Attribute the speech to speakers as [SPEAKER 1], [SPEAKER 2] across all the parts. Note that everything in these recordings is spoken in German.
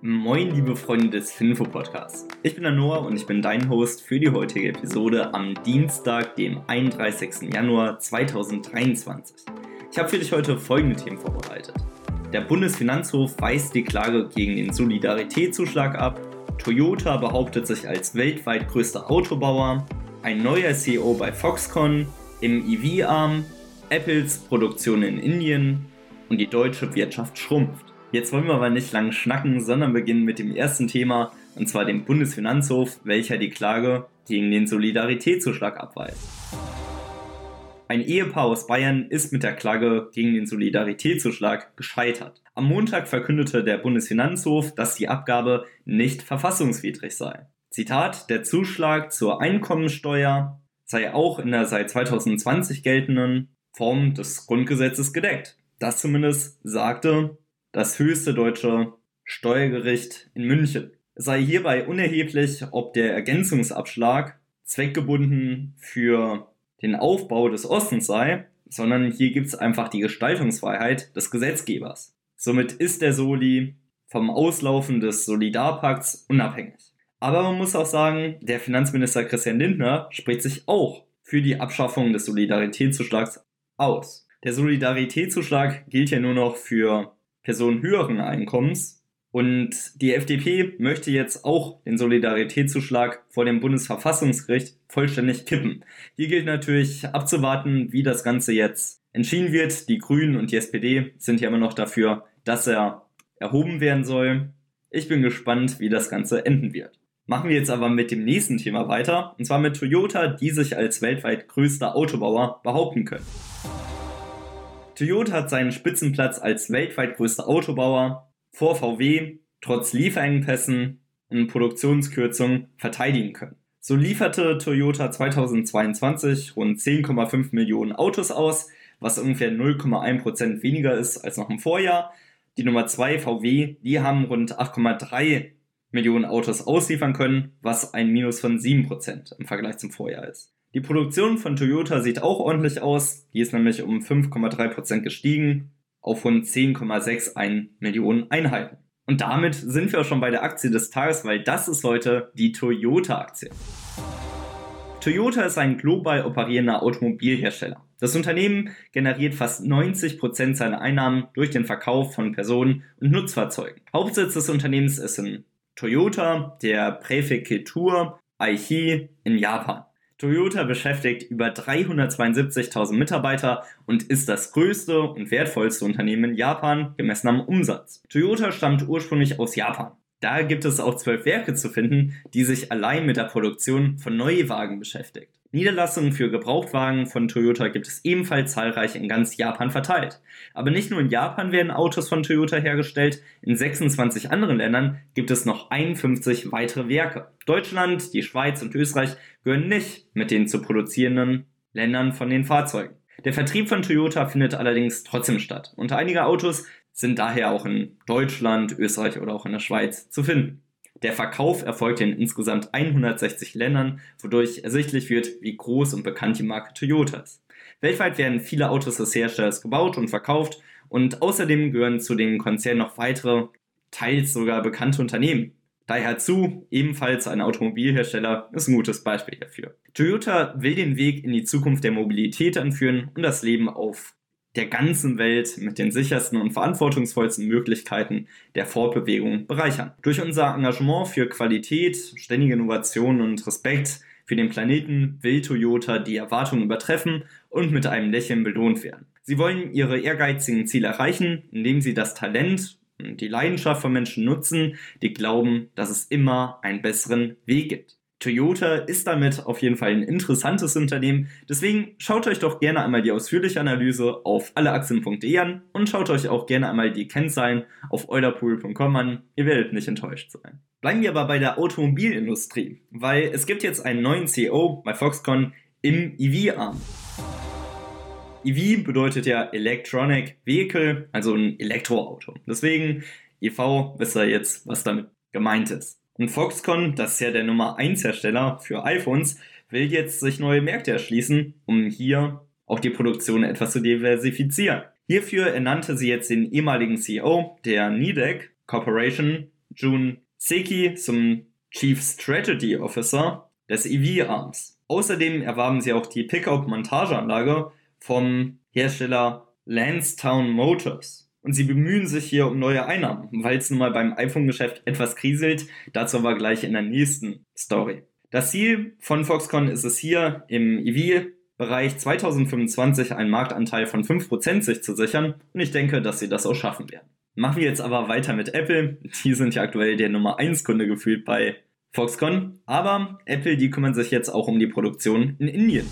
[SPEAKER 1] Moin, liebe Freunde des Finfo Podcasts. Ich bin der Noah und ich bin dein Host für die heutige Episode am Dienstag, dem 31. Januar 2023. Ich habe für dich heute folgende Themen vorbereitet. Der Bundesfinanzhof weist die Klage gegen den Solidaritätszuschlag ab. Toyota behauptet sich als weltweit größter Autobauer. Ein neuer CEO bei Foxconn. Im EV-Arm. Apples Produktion in Indien. Und die deutsche Wirtschaft schrumpft. Jetzt wollen wir aber nicht lang schnacken, sondern beginnen mit dem ersten Thema, und zwar dem Bundesfinanzhof, welcher die Klage gegen den Solidaritätszuschlag abweist. Ein Ehepaar aus Bayern ist mit der Klage gegen den Solidaritätszuschlag gescheitert. Am Montag verkündete der Bundesfinanzhof, dass die Abgabe nicht verfassungswidrig sei. Zitat, der Zuschlag zur Einkommensteuer sei auch in der seit 2020 geltenden Form des Grundgesetzes gedeckt. Das zumindest sagte das höchste deutsche Steuergericht in München. Es sei hierbei unerheblich, ob der Ergänzungsabschlag zweckgebunden für den Aufbau des Ostens sei, sondern hier gibt es einfach die Gestaltungsfreiheit des Gesetzgebers. Somit ist der Soli vom Auslaufen des Solidarpakts unabhängig. Aber man muss auch sagen, der Finanzminister Christian Lindner spricht sich auch für die Abschaffung des Solidaritätszuschlags aus. Der Solidaritätszuschlag gilt ja nur noch für Personen höheren Einkommens. Und die FDP möchte jetzt auch den Solidaritätszuschlag vor dem Bundesverfassungsgericht vollständig kippen. Hier gilt natürlich abzuwarten, wie das Ganze jetzt entschieden wird. Die Grünen und die SPD sind ja immer noch dafür, dass er erhoben werden soll. Ich bin gespannt, wie das Ganze enden wird. Machen wir jetzt aber mit dem nächsten Thema weiter, und zwar mit Toyota, die sich als weltweit größter Autobauer behaupten können. Toyota hat seinen Spitzenplatz als weltweit größter Autobauer vor VW trotz Lieferengpässen und Produktionskürzungen verteidigen können. So lieferte Toyota 2022 rund 10,5 Millionen Autos aus, was ungefähr 0,1% weniger ist als noch im Vorjahr. Die Nummer 2 VW, die haben rund 8,3 Millionen Autos ausliefern können, was ein Minus von 7% im Vergleich zum Vorjahr ist. Die Produktion von Toyota sieht auch ordentlich aus. Die ist nämlich um 5,3% gestiegen auf rund 10,61 Millionen Einheiten. Und damit sind wir auch schon bei der Aktie des Tages, weil das ist heute die Toyota-Aktie. Toyota ist ein global operierender Automobilhersteller. Das Unternehmen generiert fast 90% seiner Einnahmen durch den Verkauf von Personen- und Nutzfahrzeugen. Hauptsitz des Unternehmens ist in Toyota, der Präfektur Aichi in Japan. Toyota beschäftigt über 372.000 Mitarbeiter und ist das größte und wertvollste Unternehmen in Japan gemessen am Umsatz. Toyota stammt ursprünglich aus Japan. Da gibt es auch zwölf Werke zu finden, die sich allein mit der Produktion von Neuwagen beschäftigt. Niederlassungen für Gebrauchtwagen von Toyota gibt es ebenfalls zahlreich in ganz Japan verteilt. Aber nicht nur in Japan werden Autos von Toyota hergestellt, in 26 anderen Ländern gibt es noch 51 weitere Werke. Deutschland, die Schweiz und Österreich gehören nicht mit den zu produzierenden Ländern von den Fahrzeugen. Der Vertrieb von Toyota findet allerdings trotzdem statt und einige Autos sind daher auch in Deutschland, Österreich oder auch in der Schweiz zu finden. Der Verkauf erfolgte in insgesamt 160 Ländern, wodurch ersichtlich wird, wie groß und bekannt die Marke Toyota ist. Weltweit werden viele Autos des Herstellers gebaut und verkauft und außerdem gehören zu dem Konzern noch weitere, teils sogar bekannte Unternehmen. Daihatsu, ebenfalls ein Automobilhersteller, ist ein gutes Beispiel hierfür. Toyota will den Weg in die Zukunft der Mobilität anführen und das Leben auf der ganzen Welt mit den sichersten und verantwortungsvollsten Möglichkeiten der Fortbewegung bereichern. Durch unser Engagement für Qualität, ständige Innovation und Respekt für den Planeten will Toyota die Erwartungen übertreffen und mit einem Lächeln belohnt werden. Sie wollen ihre ehrgeizigen Ziele erreichen, indem sie das Talent und die Leidenschaft von Menschen nutzen, die glauben, dass es immer einen besseren Weg gibt. Toyota ist damit auf jeden Fall ein interessantes Unternehmen. Deswegen schaut euch doch gerne einmal die ausführliche Analyse auf alleaktien.de an und schaut euch auch gerne einmal die Kennzahlen auf eulerpool.com an. Ihr werdet nicht enttäuscht sein. Bleiben wir aber bei der Automobilindustrie, weil es gibt jetzt einen neuen CEO bei Foxconn im EV-Arm. EV bedeutet ja Electronic Vehicle, also ein Elektroauto. Deswegen, EV, wisst ihr jetzt, was damit gemeint ist. Und Foxconn, das ist ja der Nummer 1 Hersteller für iPhones, will jetzt sich neue Märkte erschließen, um hier auch die Produktion etwas zu diversifizieren. Hierfür ernannte sie jetzt den ehemaligen CEO der Nidec Corporation, Jun Seki zum Chief Strategy Officer des EV-Arms. Außerdem erwarben sie auch die Pickup-Montageanlage vom Hersteller Lansdowne Motors. Und sie bemühen sich hier um neue Einnahmen, weil es nun mal beim iPhone-Geschäft etwas kriselt. Dazu aber gleich in der nächsten Story. Das Ziel von Foxconn ist es hier im EV-Bereich 2025 einen Marktanteil von 5% sich zu sichern und ich denke, dass sie das auch schaffen werden. Machen wir jetzt aber weiter mit Apple. Die sind ja aktuell der Nummer 1 Kunde gefühlt bei Foxconn. Aber Apple, die kümmern sich jetzt auch um die Produktion in Indien.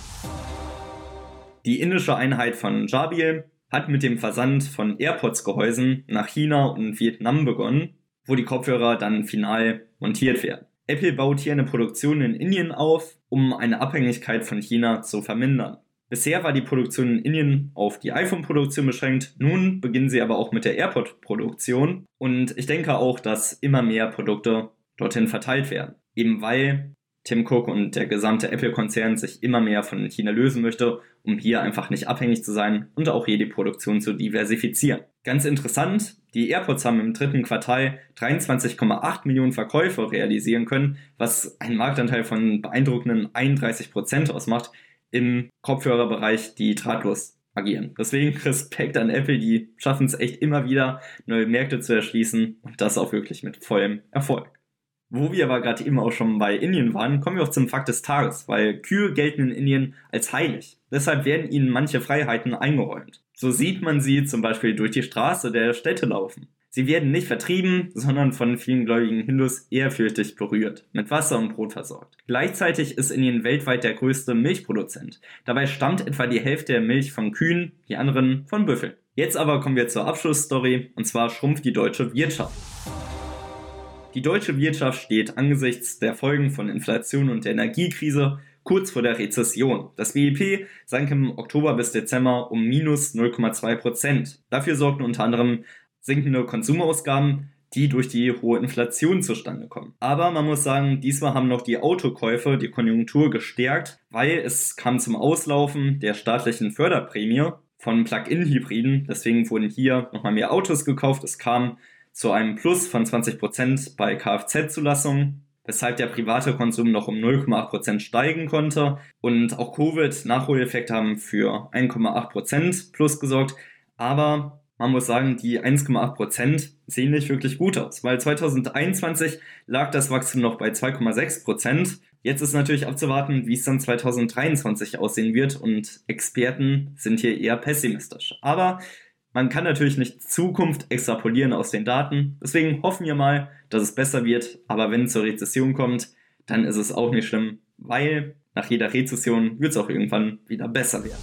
[SPEAKER 1] Die indische Einheit von Jabil hat mit dem Versand von AirPods-Gehäusen nach China und Vietnam begonnen, wo die Kopfhörer dann final montiert werden. Apple baut hier eine Produktion in Indien auf, um eine Abhängigkeit von China zu vermindern. Bisher war die Produktion in Indien auf die iPhone-Produktion beschränkt, nun beginnen sie aber auch mit der AirPod-Produktion und ich denke auch, dass immer mehr Produkte dorthin verteilt werden. Eben weil Tim Cook und der gesamte Apple-Konzern sich immer mehr von China lösen möchte, um hier einfach nicht abhängig zu sein und auch hier die Produktion zu diversifizieren. Ganz interessant, die AirPods haben im dritten Quartal 23,8 Millionen Verkäufe realisieren können, was einen Marktanteil von beeindruckenden 31 Prozent ausmacht im Kopfhörerbereich, die drahtlos agieren. Deswegen Respekt an Apple, die schaffen es echt immer wieder, neue Märkte zu erschließen und das auch wirklich mit vollem Erfolg. Wo wir aber gerade eben auch schon bei Indien waren, kommen wir auch zum Fakt des Tages, weil Kühe gelten in Indien als heilig. Deshalb werden ihnen manche Freiheiten eingeräumt. So sieht man sie zum Beispiel durch die Straße der Städte laufen. Sie werden nicht vertrieben, sondern von vielen gläubigen Hindus ehrfürchtig berührt, mit Wasser und Brot versorgt. Gleichzeitig ist Indien weltweit der größte Milchproduzent. Dabei stammt etwa die Hälfte der Milch von Kühen, die anderen von Büffeln. Jetzt aber kommen wir zur Abschlussstory, und zwar schrumpft die deutsche Wirtschaft. Die deutsche Wirtschaft steht angesichts der Folgen von Inflation und der Energiekrise kurz vor der Rezession. Das BIP sank im Oktober bis Dezember um minus 0,2 Prozent. Dafür sorgten unter anderem sinkende Konsumausgaben, die durch die hohe Inflation zustande kommen. Aber man muss sagen, diesmal haben noch die Autokäufe die Konjunktur gestärkt, weil es kam zum Auslaufen der staatlichen Förderprämie von Plug-in-Hybriden. Deswegen wurden hier nochmal mehr Autos gekauft. Es kam zu einem Plus von 20% bei Kfz-Zulassungen, weshalb der private Konsum noch um 0,8% steigen konnte. Und auch Covid-Nachholeffekte haben für 1,8% Plus gesorgt. Aber man muss sagen, die 1,8% sehen nicht wirklich gut aus, weil 2021 lag das Wachstum noch bei 2,6%. Jetzt ist natürlich abzuwarten, wie es dann 2023 aussehen wird und Experten sind hier eher pessimistisch. Aber man kann natürlich nicht Zukunft extrapolieren aus den Daten. Deswegen hoffen wir mal, dass es besser wird. Aber wenn es zur Rezession kommt, dann ist es auch nicht schlimm, weil nach jeder Rezession wird es auch irgendwann wieder besser werden.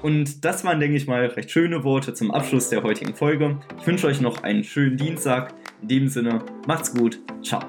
[SPEAKER 1] Und das waren, denke ich mal, recht schöne Worte zum Abschluss der heutigen Folge. Ich wünsche euch noch einen schönen Dienstag. In dem Sinne, macht's gut. Ciao.